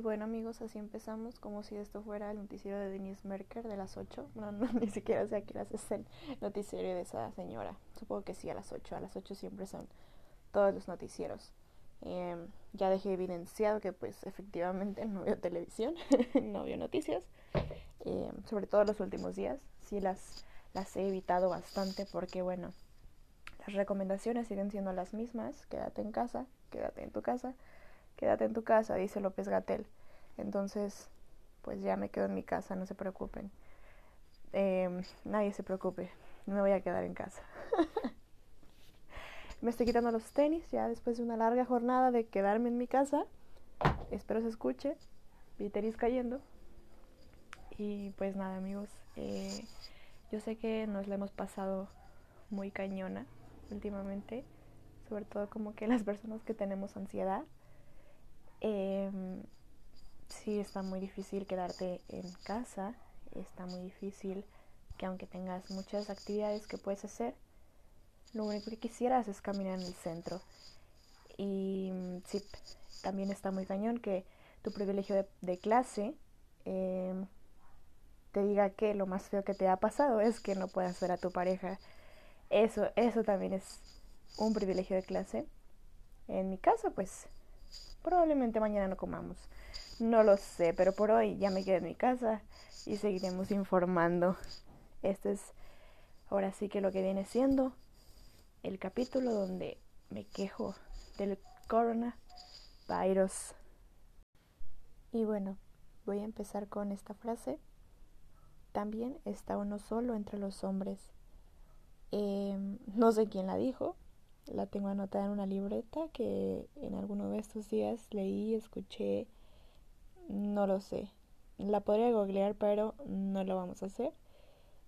Y bueno amigos, así empezamos como si esto fuera el noticiero de Denise Merker de las 8. No, ni siquiera sé a qué es el noticiero de esa señora. Supongo que sí, a las 8. A las 8 siempre son todos los noticieros. Eh, ya dejé evidenciado que pues efectivamente no veo televisión, no veo noticias. Eh, sobre todo los últimos días. Sí las, las he evitado bastante porque bueno, las recomendaciones siguen siendo las mismas. Quédate en casa, quédate en tu casa quédate en tu casa, dice López Gatel. Entonces, pues ya me quedo en mi casa, no se preocupen. Em, nadie se preocupe, me voy a quedar en casa. me estoy quitando los tenis ya después de una larga jornada de quedarme en mi casa. Espero se escuche. Vi tenis cayendo. Y pues nada, amigos. Eh, yo sé que nos la hemos pasado muy cañona últimamente. Sobre todo como que las personas que tenemos ansiedad eh, sí, está muy difícil quedarte en casa, está muy difícil que aunque tengas muchas actividades que puedes hacer, lo único que quisieras es caminar en el centro. Y sí, también está muy cañón que tu privilegio de, clase em, te diga que lo más feo que te ha pasado es que no puedas ver a tu pareja. Eso, eso también es un privilegio de clase. En mi caso, pues Probablemente mañana no comamos. No lo sé, pero por hoy ya me quedé en mi casa y seguiremos informando. Este es ahora sí que lo que viene siendo el capítulo donde me quejo del coronavirus. Y bueno, voy a empezar con esta frase. También está uno solo entre los hombres. Em, no sé quién la dijo, la tengo anotada en una libreta que en alguno de estos días leí, escuché, no lo sé. La podría googlear, pero no lo vamos a hacer.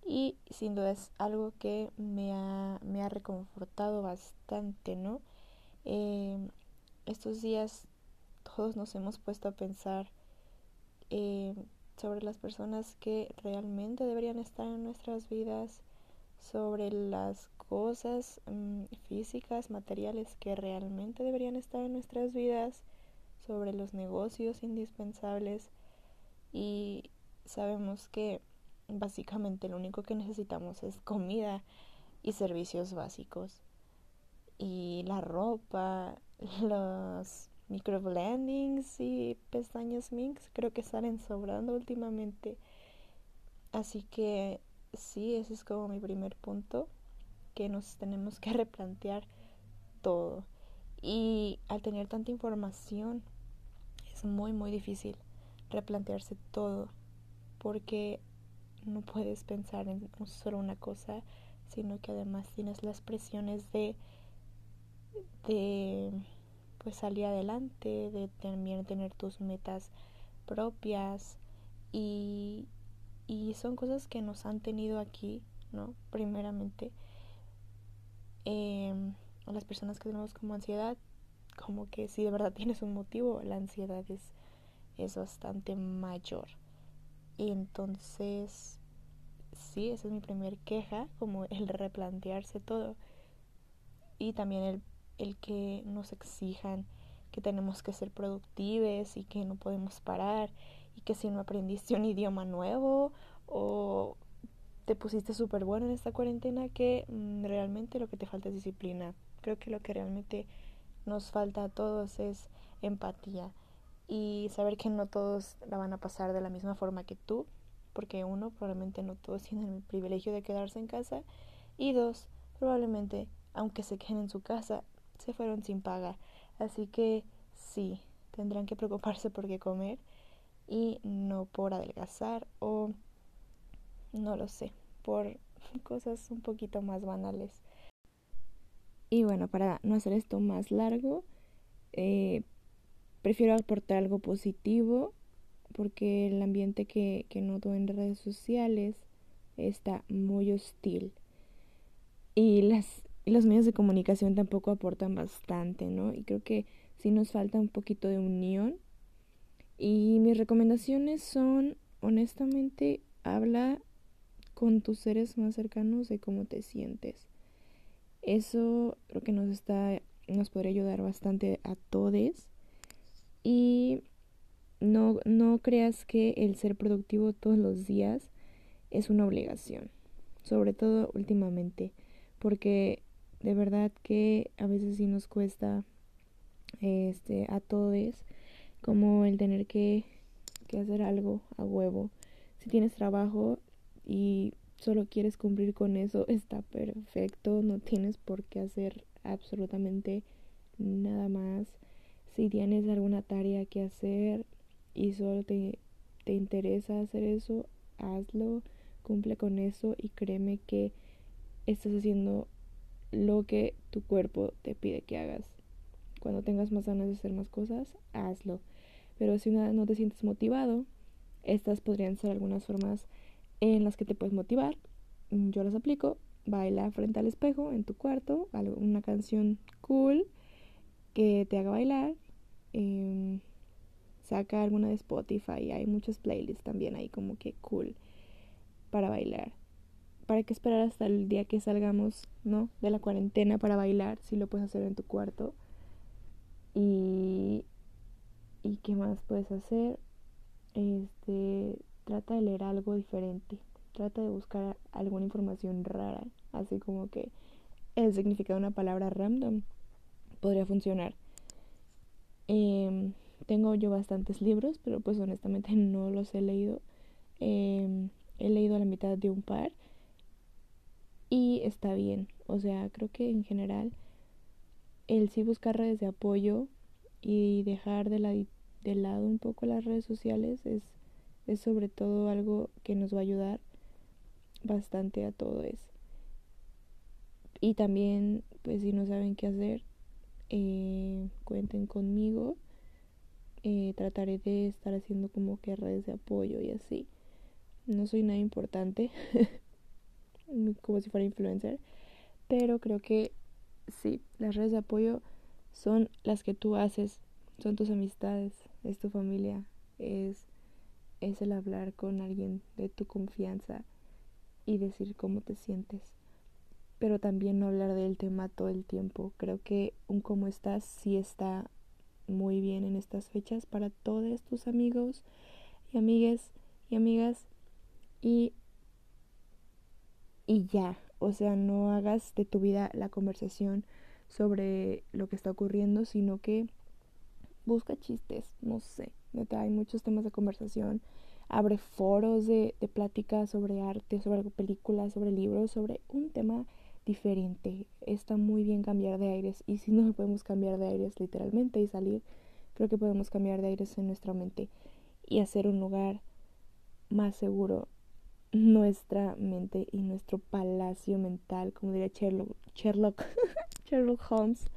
Y sin duda es algo que me ha, me ha reconfortado bastante, ¿no? Eh, estos días todos nos hemos puesto a pensar eh, sobre las personas que realmente deberían estar en nuestras vidas, sobre las cosas mm, físicas, materiales que realmente deberían estar en nuestras vidas, sobre los negocios indispensables y sabemos que básicamente lo único que necesitamos es comida y servicios básicos. Y la ropa, los microblendings y pestañas Minx creo que salen sobrando últimamente. Así que sí, ese es como mi primer punto, que nos tenemos que replantear todo. Y al tener tanta información, es muy, muy difícil replantearse todo, porque no puedes pensar en solo una cosa, sino que además tienes las presiones de, de pues salir adelante, de también tener tus metas propias y, y son cosas que nos han tenido aquí, ¿no? Primeramente, eh, las personas que tenemos como ansiedad, como que si de verdad tienes un motivo, la ansiedad es, es bastante mayor. Y entonces, sí, esa es mi primer queja, como el replantearse todo. Y también el, el que nos exijan que tenemos que ser productivos y que no podemos parar y que si no aprendiste un idioma nuevo o te pusiste súper bueno en esta cuarentena que mm, realmente lo que te falta es disciplina. Creo que lo que realmente nos falta a todos es empatía y saber que no todos la van a pasar de la misma forma que tú, porque uno, probablemente no todos tienen el privilegio de quedarse en casa y dos, probablemente aunque se queden en su casa, se fueron sin paga. Así que sí, tendrán que preocuparse por qué comer y no por adelgazar o no lo sé, por cosas un poquito más banales. Y bueno, para no hacer esto más largo, eh, prefiero aportar algo positivo porque el ambiente que, que noto en redes sociales está muy hostil. Y las, los medios de comunicación tampoco aportan bastante, ¿no? Y creo que sí nos falta un poquito de unión. Y mis recomendaciones son, honestamente, habla con tus seres más cercanos de cómo te sientes. Eso creo que nos está nos podría ayudar bastante a todos y no, no creas que el ser productivo todos los días es una obligación, sobre todo últimamente, porque de verdad que a veces sí nos cuesta este a todos como el tener que, que hacer algo a huevo. Si tienes trabajo y solo quieres cumplir con eso, está perfecto, no tienes por qué hacer absolutamente nada más. Si tienes alguna tarea que hacer y solo te, te interesa hacer eso, hazlo, cumple con eso y créeme que estás haciendo lo que tu cuerpo te pide que hagas. Cuando tengas más ganas de hacer más cosas, hazlo. Pero si una, no te sientes motivado, estas podrían ser algunas formas en las que te puedes motivar. Yo las aplico. Baila frente al espejo en tu cuarto, una canción cool que te haga bailar. Em, saca alguna de Spotify, hay muchas playlists también ahí como que cool para bailar. ¿Para qué esperar hasta el día que salgamos, no? De la cuarentena para bailar, si lo puedes hacer en tu cuarto. Y ¿Y qué más puedes hacer? Este, trata de leer algo diferente. Trata de buscar alguna información rara, así como que el significado de una palabra random podría funcionar. Em, tengo yo bastantes libros, pero pues honestamente no los he leído. Em, he leído la mitad de un par y está bien. O sea, creo que en general el sí buscar redes de apoyo y dejar de, la, de lado un poco las redes sociales es, es sobre todo algo que nos va a ayudar bastante a todo eso. Y también, pues si no saben qué hacer, eh, cuenten conmigo. Eh, trataré de estar haciendo como que redes de apoyo y así. No soy nada importante, como si fuera influencer, pero creo que sí, las redes de apoyo son las que tú haces, son tus amistades, es tu familia, es, es el hablar con alguien de tu confianza y decir cómo te sientes. Pero también no hablar del tema todo el tiempo. Creo que un cómo estás sí está muy bien en estas fechas para todos tus amigos y amigues y amigas. Y, y ya, o sea, no hagas de tu vida la conversación sobre lo que está ocurriendo, sino que busca chistes, no sé, hay muchos temas de conversación, abre foros de, de plática sobre arte, sobre películas, sobre libros, sobre un tema diferente. Está muy bien cambiar de aires y si no podemos cambiar de aires literalmente y salir, creo que podemos cambiar de aires en nuestra mente y hacer un lugar más seguro nuestra mente y nuestro palacio mental, como diría Sherlock, Sherlock, Holmes.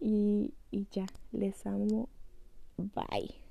Y, y ya, les amo. Bye.